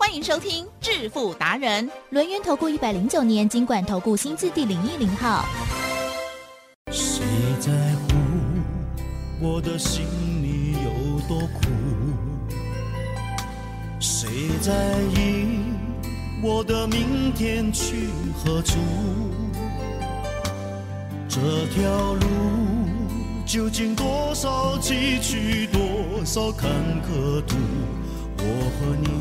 欢迎收听致富达人，轮源投顾一百零九年经管投顾新字第零一零号。谁在乎我的心里有多苦？谁在意我的明天去何处？这条路究竟多少崎岖，多少坎坷途？我和你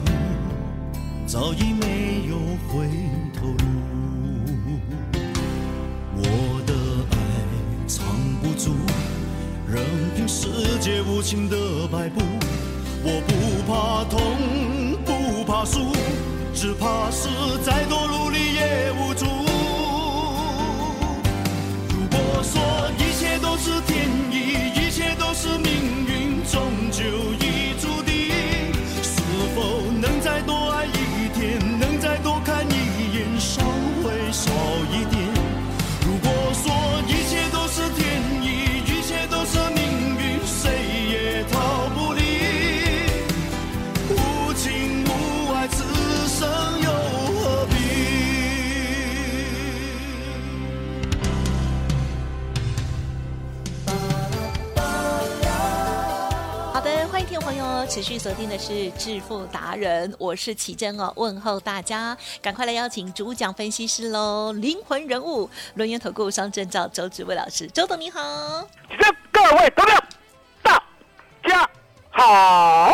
早已没有回头路。我的爱藏不住，任凭世界无情的摆布。我不怕痛，不怕输，只怕是再多努力也无助。如果说一切都是持续锁定的是致富达人，我是奇珍哦，问候大家，赶快来邀请主讲分析师喽，灵魂人物轮源投顾双证照周志伟老师，周董你好。这各位同学，大家好。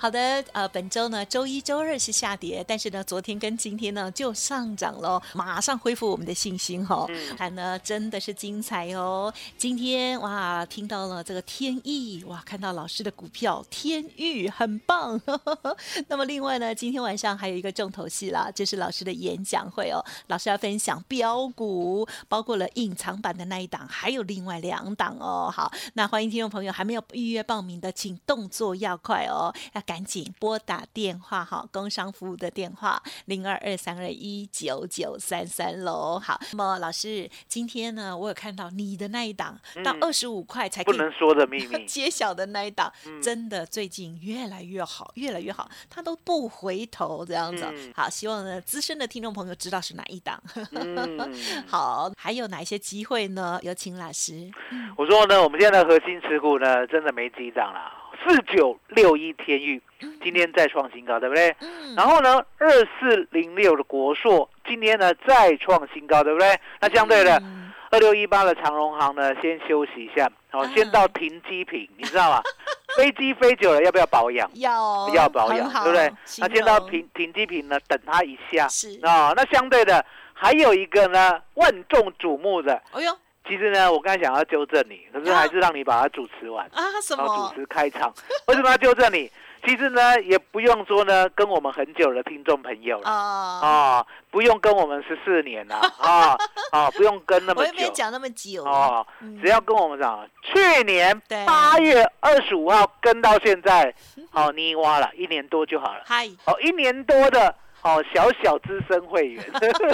好的，呃，本周呢，周一周二是下跌，但是呢，昨天跟今天呢就上涨了，马上恢复我们的信心哈、哦。嗯看呢真的是精彩哦。今天哇，听到了这个天意，哇，看到老师的股票天域很棒。那么另外呢，今天晚上还有一个重头戏啦，就是老师的演讲会哦。老师要分享标股，包括了隐藏版的那一档，还有另外两档哦。好，那欢迎听众朋友还没有预约报名的，请动作要快哦，要赶紧拨打电话哈，工商服务的电话零二二三二一九九三三喽。好，那么老师今天呢，我有看到你的那一档到二十五块才。不能说的秘密 揭晓的那一档，嗯真的最近越来越好，越来越好，他都不回头这样子。嗯好，希望呢资深的听众朋友知道是哪一档。嗯 好，还有哪一些机会呢？有请老师。我说呢，我们现在的核心持股呢，真的没几涨了，四九六一天域今天再创新高，对不对？嗯然后呢，二四零六的国硕今天呢再创新高，对不对？那相对的，嗯二六一八的长荣行呢，先休息一下，好、啊先到停机坪，你知道吗？飞机飞久了要不要保养？要要保养，对不对？那先到停停机坪呢，等它一下是啊、那相对的还有一个呢，万众瞩目的，哎呦其实呢，我刚才想要纠正你，可是还是让你把它主持完，啊什么主？持开场。为什么要纠正你？其实呢，也不用说呢，跟我们很久的听众朋友了啊，啊，不用跟我们十四年了啊啊，不用跟那么久我也没讲那么久哦嗯，只要跟我们讲，去年八月二十五号跟到现在，好你挖了一年多就好了。嗨，哦，一年多的哦，小小资深会员，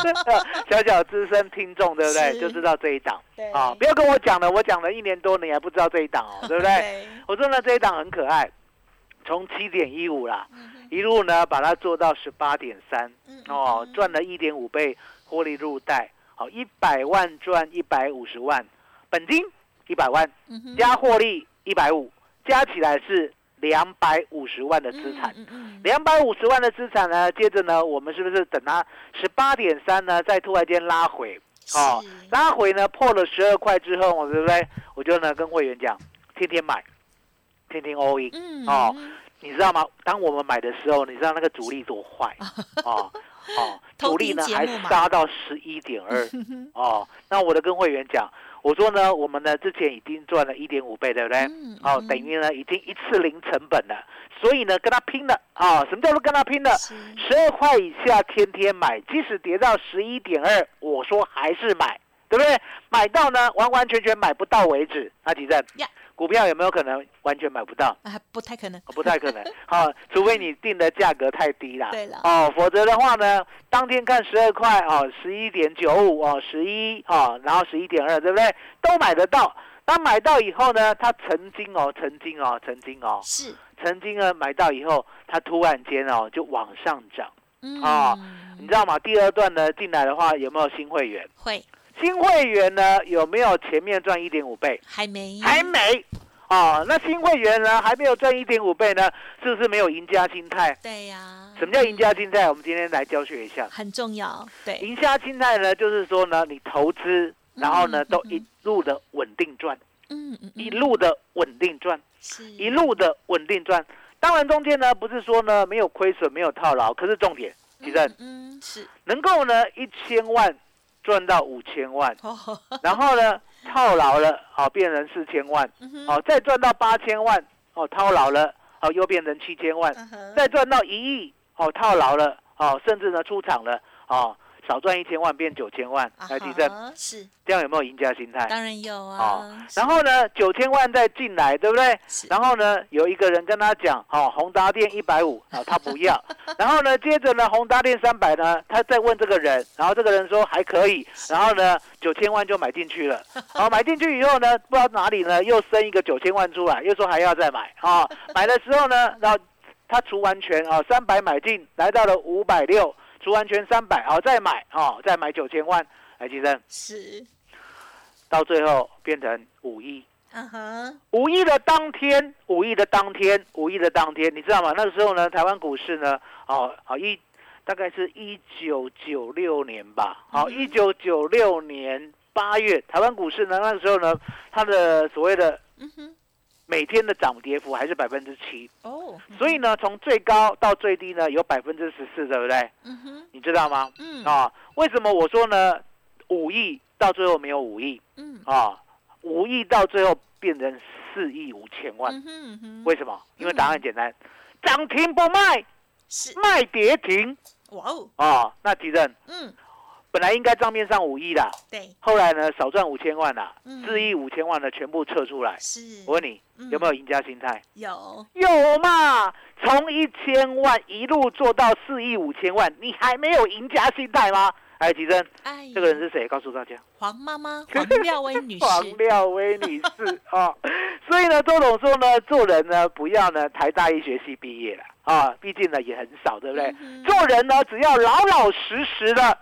小小资深听众，对不对？就知道这一档对啊、不要跟我讲了，我讲了一年多，你还不知道这一档哦，对不对？对，我说呢，这一档很可爱，从七点一五啦，嗯一路呢把它做到十八点三，嗯哦，赚了一点五倍，获利入袋，好，一百万赚一百五十万，本金一百万，加获利一百五，加起来是两百五十万的资产。两百五十万的资产呢，接着呢，我们是不是等它十八点三呢，再突然间拉回，哦，拉回呢破了十二块之后，我对不对？我就呢跟会员讲，天天买，天天 all in，、嗯哦，你知道吗？当我们买的时候，你知道那个主力多坏哦 哦，偷主力呢还杀到十一点二 哦。那我的跟会员讲，我说呢，我们呢之前已经赚了一点五倍，对不对？嗯哦，嗯等于呢已经一次零成本了，所以呢跟他拼了啊、什么叫做跟他拼了？十二块以下天天买，即使跌到十一点二，我说还是买对不对？买到呢，完完全全买不到为止。那吉正呀，股票有没有可能完全买不到？啊，不太可能。哦不太可能，好、除非你定的价格太低啦。对了哦，否则的话呢，当天看十二块哦，十一点九五哦，十一哦，然后十一点二，对不对？都买得到。那买到以后呢，它曾经哦，曾经哦，曾经哦，是，曾经呢买到以后，它突然间哦就往上涨，嗯哦你知道吗？第二段呢进来的话，有没有新会员？会新会员呢有没有前面赚一点五倍？还没？还没。哦，那新会员呢还没有赚一点五倍呢，是不是没有赢家心态？对呀。什么叫赢家心态？我们今天来教学一下。很重要，对，赢家心态呢，就是说呢，你投资，然后呢都一路的稳定赚，嗯嗯，一嗯路的稳定赚，是一路的稳定赚。当然中间呢，不是说呢没有亏损、没有套牢，可是重点，其实嗯嗯是能够呢一千万赚到五千万，哦，然后呢套牢了，好变成四千万，哦再赚到八千万，哦套牢了，哦又变成七千万，再赚到一亿，哦套牢了，哦甚至呢出场了，哦少赚一千万变九千万，啊来提正，哈是这样有没有赢家心态？当然有哦啊，是然后呢九千万再进来，对不对？然后呢，有一个人跟他讲，哦，宏达电一百五，啊，他不要。然后呢，接着呢，宏达电三百呢，他再问这个人，然后这个人说还可以，然后呢，九千万就买进去了。好、买进去以后呢，不知道哪里呢又升一个九千万出来，又说还要再买啊、买的时候呢，然后他除完全啊，三百买进，来到了五百六，除完全三百，好再买好、再买九千万，来，吉生，是，到最后变成五亿。嗯哼，五亿的当天，五亿的当天，五亿的当天，你知道吗？那个时候呢，台湾股市呢，哦，好一大概是一九九六年吧，好，嗯一九九六年八月，台湾股市呢，那个时候呢，它的所谓的嗯哼，每天的涨跌幅还是百分之七，哦，所以呢，从最高到最低呢，有百分之十四，对不对？嗯哼，你知道吗？嗯。啊，为什么我说呢？五亿到最后没有五亿。嗯，啊，五亿到最后变成四亿五千万。嗯哼嗯哼，为什么？因为答案简单，涨停不卖，是，卖跌停。哇哦，啊。那提正嗯，本来应该账面上五亿的，对，后来呢少赚五千万啦嗯，四亿五千万的全部撤出来。是，我问你嗯有没有赢家心态？有，有嘛？从一千万一路做到四亿五千万，你还没有赢家心态吗？哎，吉珍，哎，这个人是谁？告诉大家。黄妈妈，黄妙威女士黄士，廖威女士啊、所以呢，周董说呢，做人呢不要呢台大医学系毕业了啊，毕竟呢也很少，对不对？嗯做人呢，只要老老实实的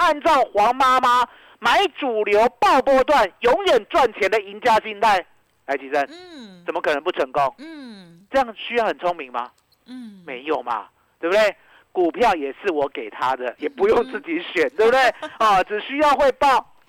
按照黄妈妈买主流爆波段，永远赚钱的赢家心态，来，吉生，嗯，怎么可能不成功？嗯这样需要很聪明吗？嗯，没有嘛，对不对？股票也是我给他的，也不用自己选，对不对？啊，只需要会报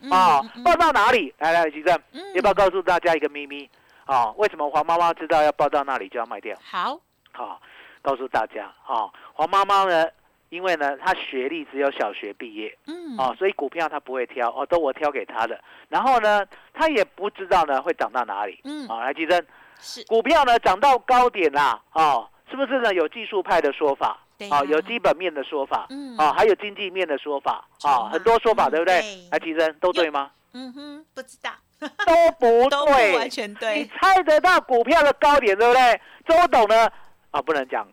啊报到哪里？来来，吉正，嗯要不要告诉大家一个秘密？啊，为什么黄妈妈知道要报到那里就要卖掉？好，好、告诉大家，啊，黄妈妈呢，因为呢，他学历只有小学毕业，嗯，哦，所以股票他不会挑，哦，都我挑给他的。然后呢，他也不知道呢会涨到哪里。嗯，好、来，吉珍，是，股票呢涨到高点啦，哦，是不是呢？有技术派的说法，啊、哦有基本面的说法，嗯啊、还有经济面的说法，啊、很多说法，嗯对不对对？来，吉正都对吗？嗯哼，不知道，都不 都不对，完全对你，猜得到股票的高点，对不对？周董呢？啊，不能讲，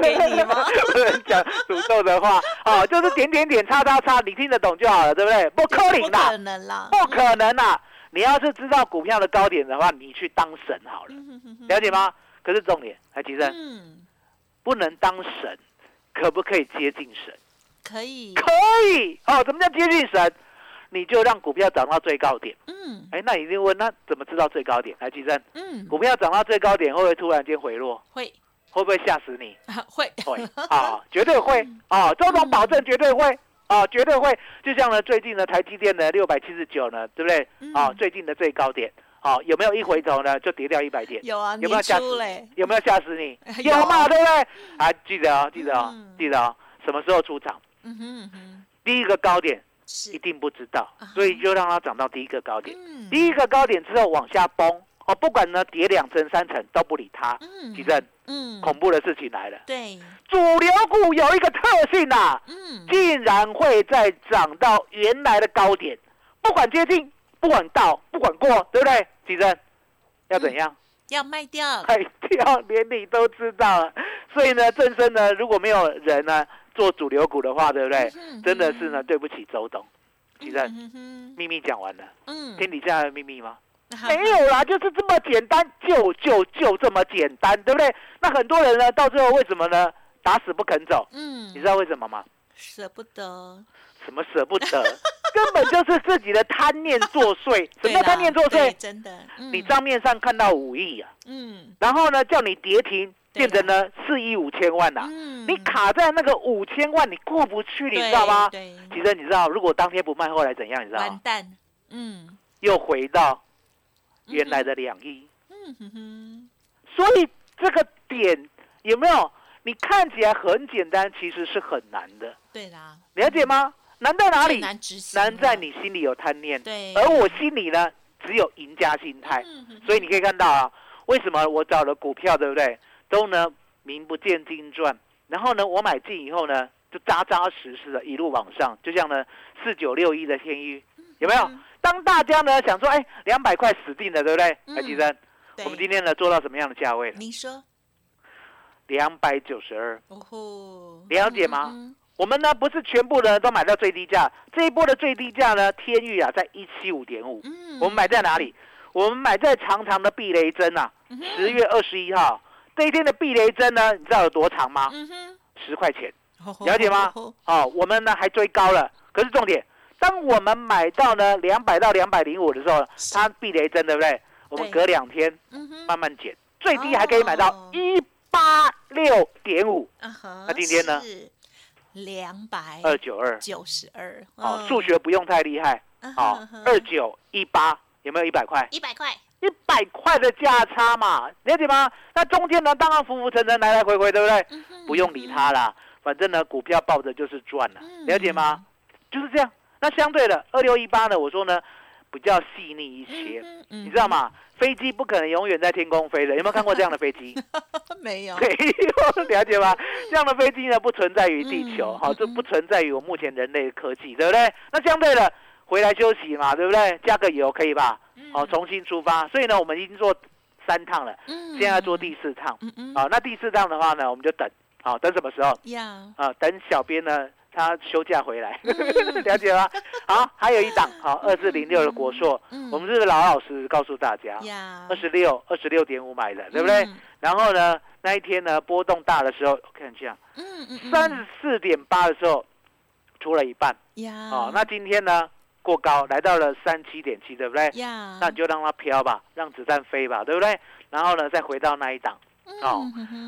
给你吗 不能讲诅咒的话，啊，就是点点点叉叉叉，你听得懂就好了，对不对？不可能不可，能啦，不可能啦！你要是知道股票的高点的话，你去当神好了，了解吗？可是重点，来，吉生嗯，不能当神，可不可以接近神？可以，可以哦。怎么叫接近神？你就让股票涨到最高点。嗯哎，那一定问，那怎么知道最高点？来，吉生，嗯，股票涨到最高点，会不会突然间回落？会会不会吓死你？啊会，会啊，绝对会 啊！周董保证绝对会啊，绝对会。就像呢，最近呢，台积电的六百七十九呢，对不对？啊，嗯最近的最高点，啊，有没有一回头呢就跌掉一百点？有啊，有没有吓死，有没有吓死你？有有嘛，对不对？啊，记得哦，记得哦嗯，记得哦，什么时候出场？嗯哼嗯哼，第一个高点一，定不知道啊，所以就让它涨到第一个高点。嗯第一个高点之后往下崩，哦，不管呢跌两层三层都不理它。嗯地震，嗯，恐怖的事情来了，对，主流股有一个特性啊，嗯，竟然会再涨到原来的高点，不管接近，不管到，不管过，对不对？吉珍要怎样？要卖掉，卖掉，连你都知道了。所以呢，正生呢，如果没有人呢做主流股的话，对不对？嗯真的是呢，，对不起周董。吉珍，嗯哼秘密讲完了，嗯，天底下的秘密吗？没有啦，就是这么简单，就就就这么简单，对不对？那很多人呢，到最后为什么呢？打死不肯走，嗯，你知道为什么吗？舍不得，什么舍不得，根本就是自己的贪念作祟。什么叫贪念作祟？真的，你嗯账面上看到五亿啊，嗯然后呢叫你跌停，对变成呢四亿五千万呐、嗯你卡在那个五千万，你过不去，你知道吗？对，其实你知道，如果当天不卖，后来怎样？你知道吗？完蛋，嗯又回到原来的两亿。嗯哼哼，所以这个点有没有？你看起来很简单，其实是很难的，对啦，了解吗？难在哪里？难执行，难在你心里有贪念，对，而我心里呢只有赢家心态。所以你可以看到啊，为什么我找了股票，对不对？都呢名不见经传，然后呢我买进以后呢，就扎扎实实的一路往上，就像呢四九六一的天域，有没有？嗯当大家呢想说，哎，两百块死定了，对不对？嗯海基生，我们今天呢做到什么样的价位了？您说，两百九十二。哦吼，了解吗嗯？我们呢不是全部呢都买到最低价，这一波的最低价呢，天域啊在一七五点五，嗯，我们买在哪里？我们买在长长的避雷针啊，十月二十一号这一天的避雷针呢，你知道有多长吗？十块钱哦了解吗哦哦，我们呢还追高了，可是重点，当我们买到呢两百到两百零五的时候，是它避雷针对不对？我们隔两天嗯，慢慢减，最低还可以买到哦一八六点五那今天呢是两百二九二。九十二，哦，数学不用太厉害。好，二九一八有没有一百块？一百块，一百块的价差嘛，了解吗？那中间呢，当然浮浮沉沉，来来回回，对不对？嗯哼不用理它啦，反正呢，股票抱着就是赚了，嗯了解吗？就是这样。那相对的，二六一八呢，我说呢，比较细腻一些，你知道？吗？飞机不可能永远在天空飞的，有没有看过这样的飞机？没有，没有，了解吗？这样的飞机呢，不存在于地球，好、这不存在于我目前人类的科技，对不对？那相对的，回来休息嘛，对不对？加个油可以吧？好、重新出发。所以呢，我们已经做三趟了，嗯。现在做第四趟。好、那第四趟的话呢，我们就等，好、等什么时候？呀，啊，等小编呢他休假回来，嗯。了解吗？好，还有一档，好，二四零六的国硕，嗯。我们是老老实实告诉大家，呀二十六二十六点五买的，对不对？嗯。然后呢，那一天呢波动大的时候，我看一下，嗯嗯嗯。三十四点八的时候出了一半，呀，哦，那今天呢过高来到了三七点七，对不对？呀，那你就让它飘吧，让子弹飞吧，对不对？然后呢再回到那一档，哦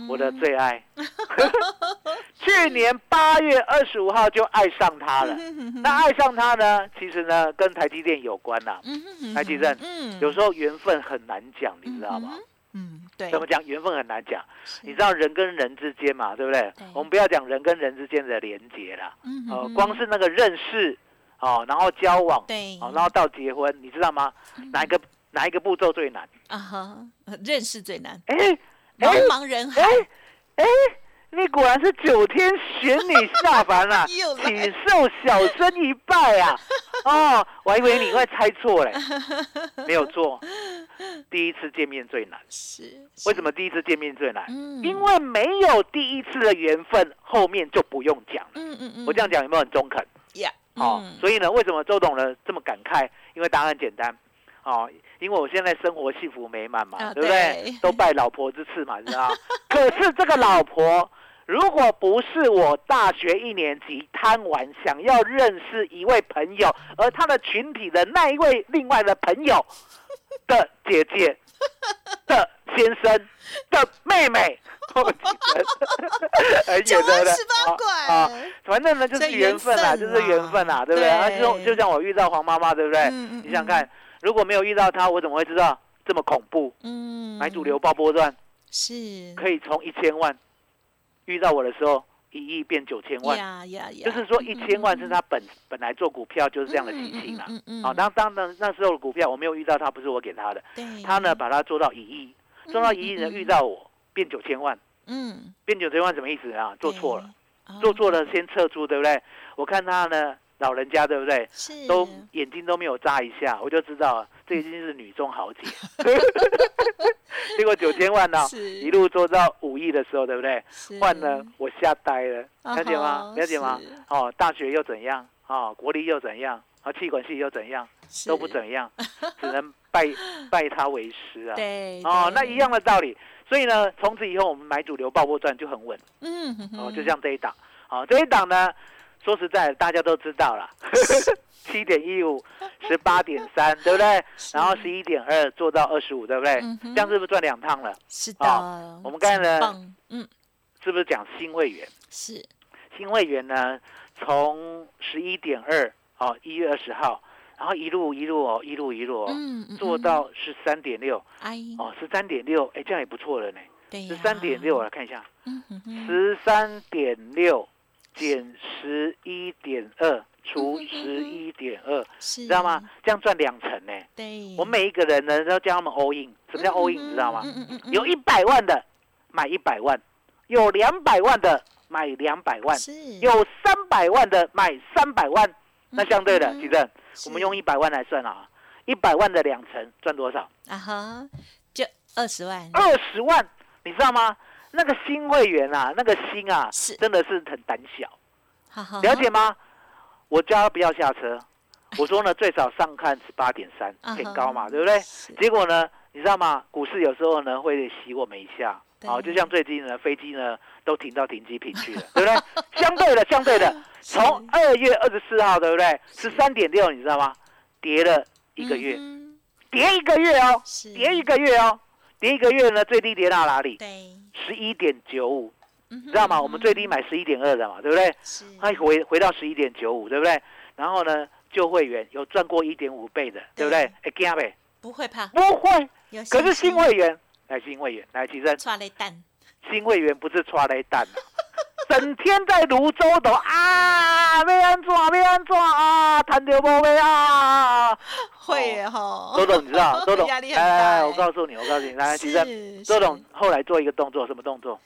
我的最爱，去年八月二十五号就爱上它了。那爱上它呢，其实呢跟台积电有关呐、嗯哼台积电嗯有时候缘分很难讲，你知道吗？嗯怎么讲？缘分很难讲。你知道人跟人之间嘛，对不对对？我们不要讲人跟人之间的连结啦，呃，光是那个认识，哦，然后交往，对，哦，然后到结婚，你知道吗？哪一个哪一个步骤最难？啊哈，认识最难，哎茫哎茫人海哎，哎，你果然是九天玄女下凡啦、又来请受小生一拜啊！哦，我还以为你会猜错嘞，没有错，第一次见面最难。是为什么第一次见面最难？嗯因为没有第一次的缘分，后面就不用讲了。嗯嗯嗯，我这样讲有没有很中肯？呀，哦，嗯所以呢，为什么周董呢这么感慨？因为答案很简单，哦，因为我现在生活幸福美满嘛，啊对不对对？都拜老婆之赐嘛，你知道吗？可是这个老婆，如果不是我大学一年级贪玩想要认识一位朋友，而他的群体的那一位另外的朋友的姐姐 的先生的妹妹，我记得很九十八啊反正呢，就是缘分啦，就是缘分啦，对不对？对。啊，就就像我遇到黄妈妈，对不对？你想想看，如果没有遇到她，我怎么会知道这么恐怖？嗯，买主流爆波段是。可以从一千万遇到我的时候，一亿变九千万，就是说一千万是他本本来做股票就是这样的习性啦。嗯嗯好，当当然那时候的股票我没有遇到他，不是我给他的，对，他呢把它做到一亿，做到一亿呢遇到我变九千万，嗯变九千万什么意思啊？做错了。做错了先撤出，对不对？我看他呢老人家，对不对？是都眼睛都没有眨一下，我就知道这已经是女中豪杰。结果九千万呢、是一路做到五亿的时候，对不对？是换了，我吓呆了，了解吗？了解吗？哦，大学又怎样？哦，国立又怎样？啊，气管系又怎样？都不怎样，只能拜拜他为师啊。对哦，那一样的道理。所以呢，从此以后我们买主流爆波赚就很稳嗯哼哼哦，就像这一档。哦，这一档呢，说实在，大家都知道了，七点一五，十八点三，对不对？然后十一点二做到二十五，对不对？这样是不是赚两趟了？是哦的，我们刚才呢嗯。是不是讲新会员？是。新会员呢，从十一点二哦，一月二十号，然后一路一路哦，一路一路哦，嗯嗯嗯。做到十三点六。哎。哦，十三点六，哎，这样也不错了呢。十三点六，我来看一下，十三点六减十一点二除十一点二，是知道吗？这样赚两成呢。对，我们每一个人呢，都叫他们 all in。什么叫 all in？你知道吗？嗯嗯嗯嗯有一百万的买一百万，有两百万的买两百万，有三百万的买三百万。那相对的，嗯其实是我们用一百万来算啊，一百万的两成赚多少？啊哈，就二十万，二十万，你知道吗？那个新会员啊，那个心啊，是。真的是很胆小，好好了解吗？我叫他不要下车，我说呢，最少上看十八点三，啊哈偏高嘛，对不对？是。结果呢，你知道吗？股市有时候呢会洗我们一下，对。好，就像最近呢，飞机呢都停到停机坪去了，对不对？相对的，相对的，从二月二十四号，对不对？十三点六，你知道吗？跌了一个月，嗯跌一个月哦，跌一个月哦，跌一个月呢，最低跌到哪里？对，十一点九五，知知道吗？我们最低买十一点二的嘛，对不对？是它回回到十一点九五，对不对？然后呢，旧会员有赚过一点五倍的，对不对？哎，惊呗，不会怕，不会。可是新会员，来新会员，来起身，抓雷蛋，新会员不是抓雷蛋啊，整天在泸州都啊，要安怎要安怎啊，谈到无尾啊。会耶哈，周董，你知道？周董，压力很大来来来，哎我告诉你，我告诉你，来，起身。是周董是后来做一个动作，什么动作？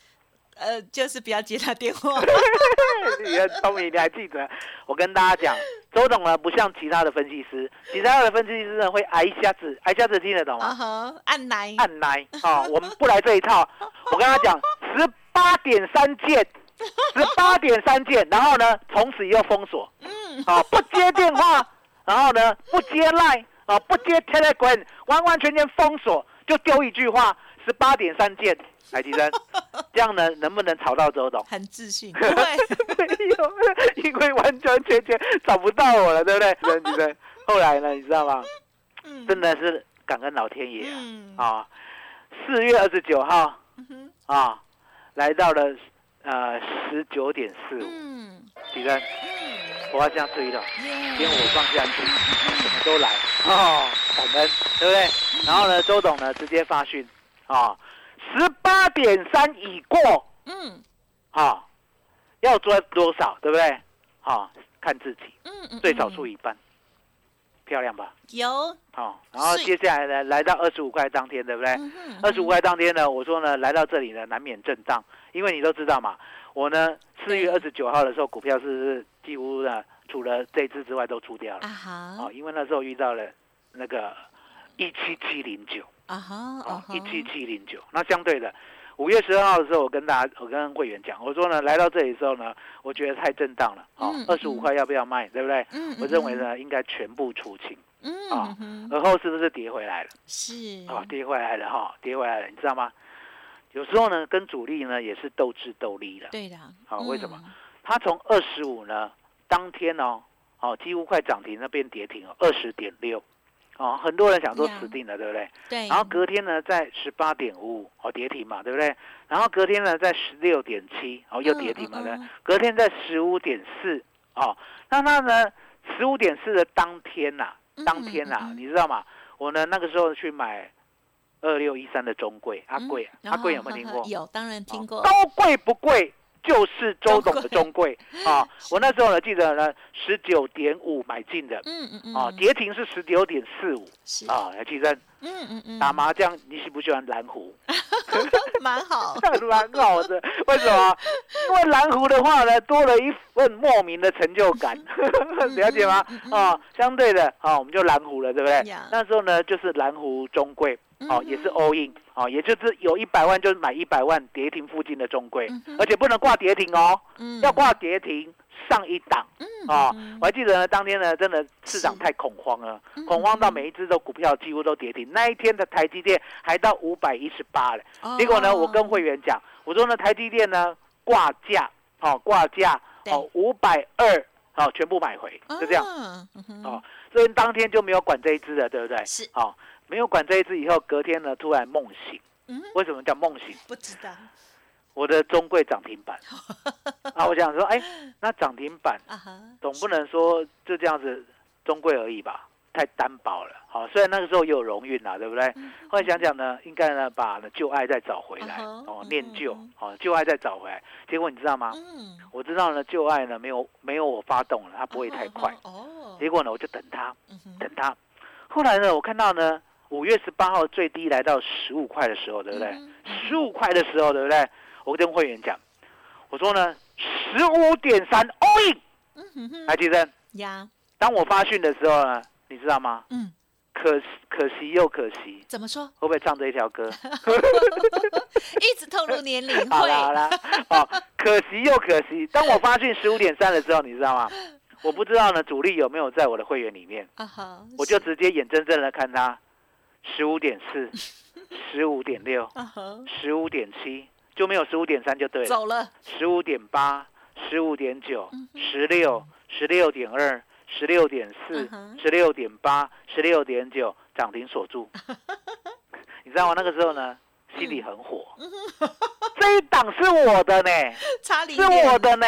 呃，就是不要接他电话，聪明，你还记得？我跟大家讲，周董呢不像其他的分析师，其他的分析师呢会挨一下子，挨一下子听得懂啊吗？哈，按奶，按来啊，我们不来这一套。我跟他讲，十八点三件，十八点三件，然后呢，从此以后封锁，嗯，啊，不接电话，然后呢，不接 Line，啊，不接 Telegram，完完全全封锁，就丢一句话，十八点三件，海吉生，这样呢，能不能吵到周董？很自信，不会，没有，因为完完全全找不到我了，对不对？对对对。后来呢，你知道吗？嗯真的是感恩老天爷嗯啊！啊，四月二十九号啊，来到了呃十九点四五，嗯几人？嗯，我要这样追了，因为我放下去，什么都来哦，感恩，对不对？然后呢，周董呢直接发讯啊，十八点三已过嗯啊，要赚多少，对不对？啊，看自己。嗯嗯，最少出一一半，漂亮吧？有，好、然后接下来呢，来到二十五块当天，对不对？二十五块当天呢，我说呢，来到这里呢，难免震荡，因为你都知道嘛，我呢四月二十九号的时候，股票是不是几乎呢，除了这只之外都出掉了？啊哈哦，因为那时候遇到了那个一七七零九，啊哈一七七零九，那相对的。五月十二号的时候，我跟大家，我跟会员讲，我说呢，来到这里的时候呢，我觉得太震荡了，哦嗯，二十五块要不要卖，对不对？嗯，我认为呢，应该全部出清。嗯，啊而后是不是跌回来了？是啊，跌回来了哈，跌回来了，你知道吗？有时候呢，跟主力呢也是斗智斗力的。对的，好为什么嗯？它从二十五呢，当天哦，哦，几乎快涨停，那边跌停了二十点六，哦，很多人想说死定了，对不对？对，然后隔天呢，在十八点五五，哦，跌停嘛，对不对？然后隔天呢，在十六点七，哦，又跌停嘛，对不对嗯嗯嗯隔天在十五点四，哦，那它呢，十五点四的当天呐、当天呐、你知道吗？我呢那个时候去买二六一三的中贵，阿贵，嗯阿贵有没有听过？有，当然听过高贵不贵，就是周董的中贵啊！我那时候呢记得呢十九点五买进的嗯嗯嗯，啊，跌停是十九点四五是，啊，来记得嗯嗯嗯，打麻将你喜不喜欢蓝湖？蛮好，蛮好的。为什么？因为蓝湖的话呢，多了一份莫名的成就感，了解吗？啊，相对的啊，我们就蓝湖了，对不对？那时候呢，就是蓝湖中贵，哦，也是 all in，哦，也就是有一百万就买一百万跌停附近的中规，而且不能挂跌停哦，要挂跌停。上一档，哦，我还记得呢，当天呢，真的市场太恐慌了，恐慌到每一只的股票几乎都跌停。那一天的台积电还到五百一十八了，结果呢，我跟会员讲，我说呢，台积电呢挂价，哦挂价，哦五百二，哦全部买回，就这样，哦，所以当天就没有管这一只了，对不对？是，哦，没有管这一只以后，隔天呢突然梦醒，为什么叫梦醒？不知道。我的中贵涨停板 啊！我想说，哎，那涨停板总不能说就这样子中贵而已吧？太单薄了。好，虽然那个时候也有荣运啦，对不对？后来想想呢，应该呢把旧爱再找回来哦，念旧哦，旧爱再找回来。结果你知道吗？我知道呢，旧爱呢没有没有我发动了，它不会太快。哦。结果呢，我就等它，等它。后来呢，我看到呢，五月十八号最低来到十五块的时候，对不对？十五块的时候，对不对？我跟会员讲，我说呢，十五点三 all in，来提升呀。当我发讯的时候呢，你知道吗？嗯。可可惜又可惜。怎么说？会不会唱这一条歌？一直透露年龄。好了好了，哦，可惜又可惜。当我发讯十五点三的时候，你知道吗？我不知道呢，主力有没有在我的会员里面？啊哈。我就直接眼睁睁的看他十五点四、十五点六、十五点七。就没有十五点三就对了，走了。十五点八、十五点九、十六、十六点二、十六点四、十六点八、十六点九，涨停锁住。你知道吗？那个时候呢，心里很火。这一档是我的呢，是我的呢。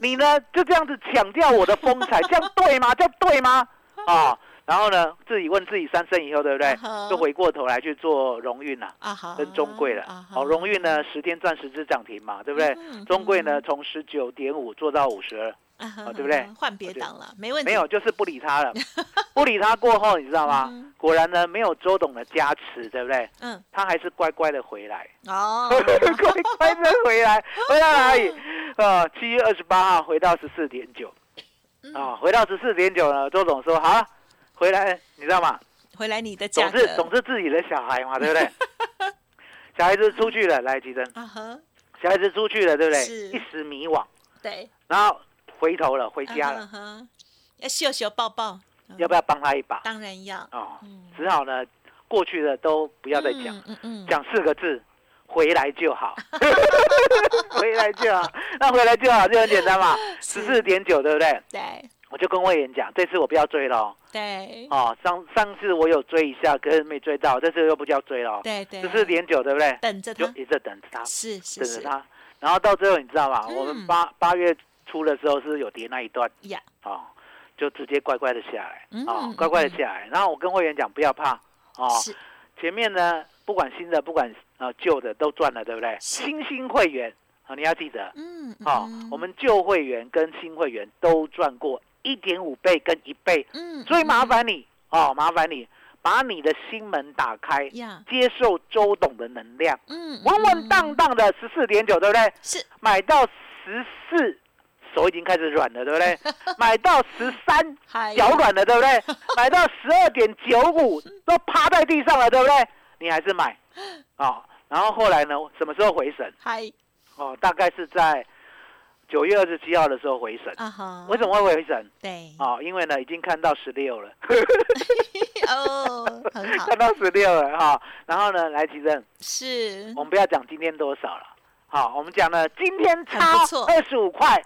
你呢就这样子抢掉我的风采，这样对吗？这样对吗？啊！然后呢，自己问自己三声以后，对不对？就回过头来去做荣运了，跟中贵了。好，荣运呢十天赚十只涨停嘛，对不对？中贵呢从十九点五做到五十二，对不对？换别档了，没问题。没有，就是不理他了。不理他过后，你知道吗？果然呢，没有周董的加持，对不对？嗯。他还是乖乖的回来。哦。乖乖的回来，回到哪里？呃，七月二十八号回到十四点九。啊，回到十四点九呢，周董说好。回来，你知道吗？回来你的总是总是自己的小孩嘛，对不对？小孩子出去了，来吉珍。小孩子出去了，对不对？一时迷惘。对。然后回头了，回家了。要秀秀抱抱。要不要帮他一把？当然要。哦。只好呢，过去的都不要再讲。嗯嗯。讲四个字，回来就好。回来就好。那回来就好，就很简单嘛。十四点九，对不对？对。我就跟会员讲，这次我不要追了。对。哦，上上次我有追一下，可是没追到，这次又不叫追了。对对。十四点九，对不对？等着他。就一直等着他。是是。等着他，然后到最后你知道吗？我们八八月初的时候是有跌那一段。呀。哦，就直接乖乖的下来。嗯。哦，乖乖的下来。然后我跟会员讲，不要怕。哦。前面呢，不管新的，不管呃旧的，都赚了，对不对？新新会员啊，你要记得。嗯。好，我们旧会员跟新会员都赚过。一点五倍跟一倍，嗯，所以麻烦你哦，麻烦你把你的心门打开，接受周董的能量，嗯，稳稳当当的十四点九，对不对？是买到十四，手已经开始软了，对不对？买到十三，脚软了，对不对？买到十二点九五，都趴在地上了，对不对？你还是买，哦，然后后来呢？什么时候回神？嗨，哦，大概是在。九月二十七号的时候回审，为什么会回审？对，哦，因为呢已经看到十六了，哦，很好，看到十六了哈。然后呢，来提正，是，我们不要讲今天多少了，好，我们讲呢今天差二十五块，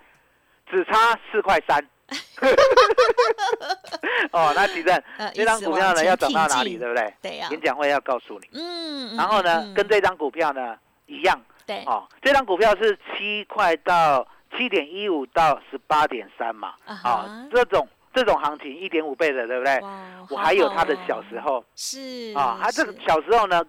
只差四块三。哦，那提正，这张股票呢要涨到哪里，对不对？对呀，演讲会要告诉你。嗯，然后呢，跟这张股票呢一样，对，哦，这张股票是七块到。七点一五到十八点三嘛，啊，这种这种行情一点五倍的，对不对？我还有他的小时候。是啊，他这个小时候呢，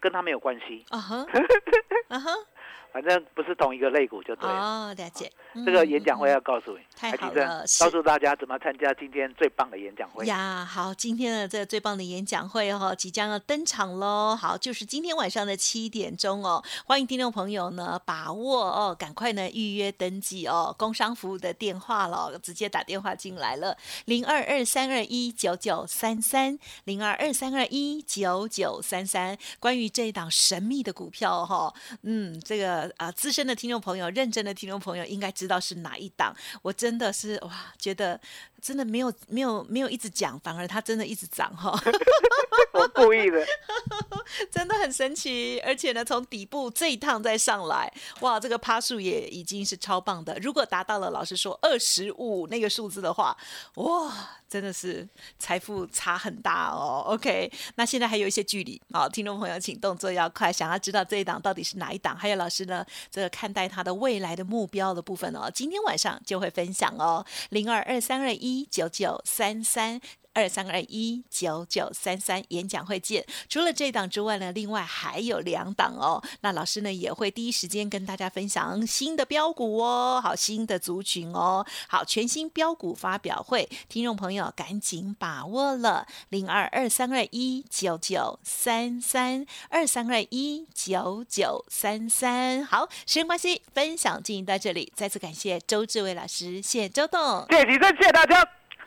跟他没有关系。反正不是同一个类股就对了。哦，了解。这个演讲会嗯要告诉你，太好了告诉大家怎么参加今天最棒的演讲会。呀，好，今天的这个最棒的演讲会哦，即将要登场喽。好，就是今天晚上的七点钟哦，欢迎听众朋友呢把握哦，赶快呢预约登记哦，工商服务的电话了，直接打电话进来了，零二二三二一九九三三，零二二三二一九九三三。关于这一档神秘的股票哈、嗯，这个啊、资深的听众朋友、认真的听众朋友应该知道是哪一档。我真的是哇，觉得真的没有没有没有一直讲，反而它真的一直涨哈、我故意的，真的很神奇。而且呢，从底部这一趟再上来，哇，这个趴数也已经是超棒的。如果达到了老师说二十五那个数字的话，哇，真的是财富差很大哦。OK，那现在还有一些距离，好，听众朋友请动作要快，想要知道这一档到底是哪一档，还有老师呢这个看待他的未来的目标的部分哦，今天晚上就会分享哦，零二二三二一九九三三。二三二一九九三三演讲会见。除了这档之外呢，另外还有两档哦。那老师呢也会第一时间跟大家分享新的标股哦，好新的族群哦，好全新标股发表会，听众朋友赶紧把握了零二二三二一九九三三二三二一九九三三。好，时间关系，分享进行到这里，再次感谢周志伟老师，谢谢周董。谢谢提升，谢谢大家，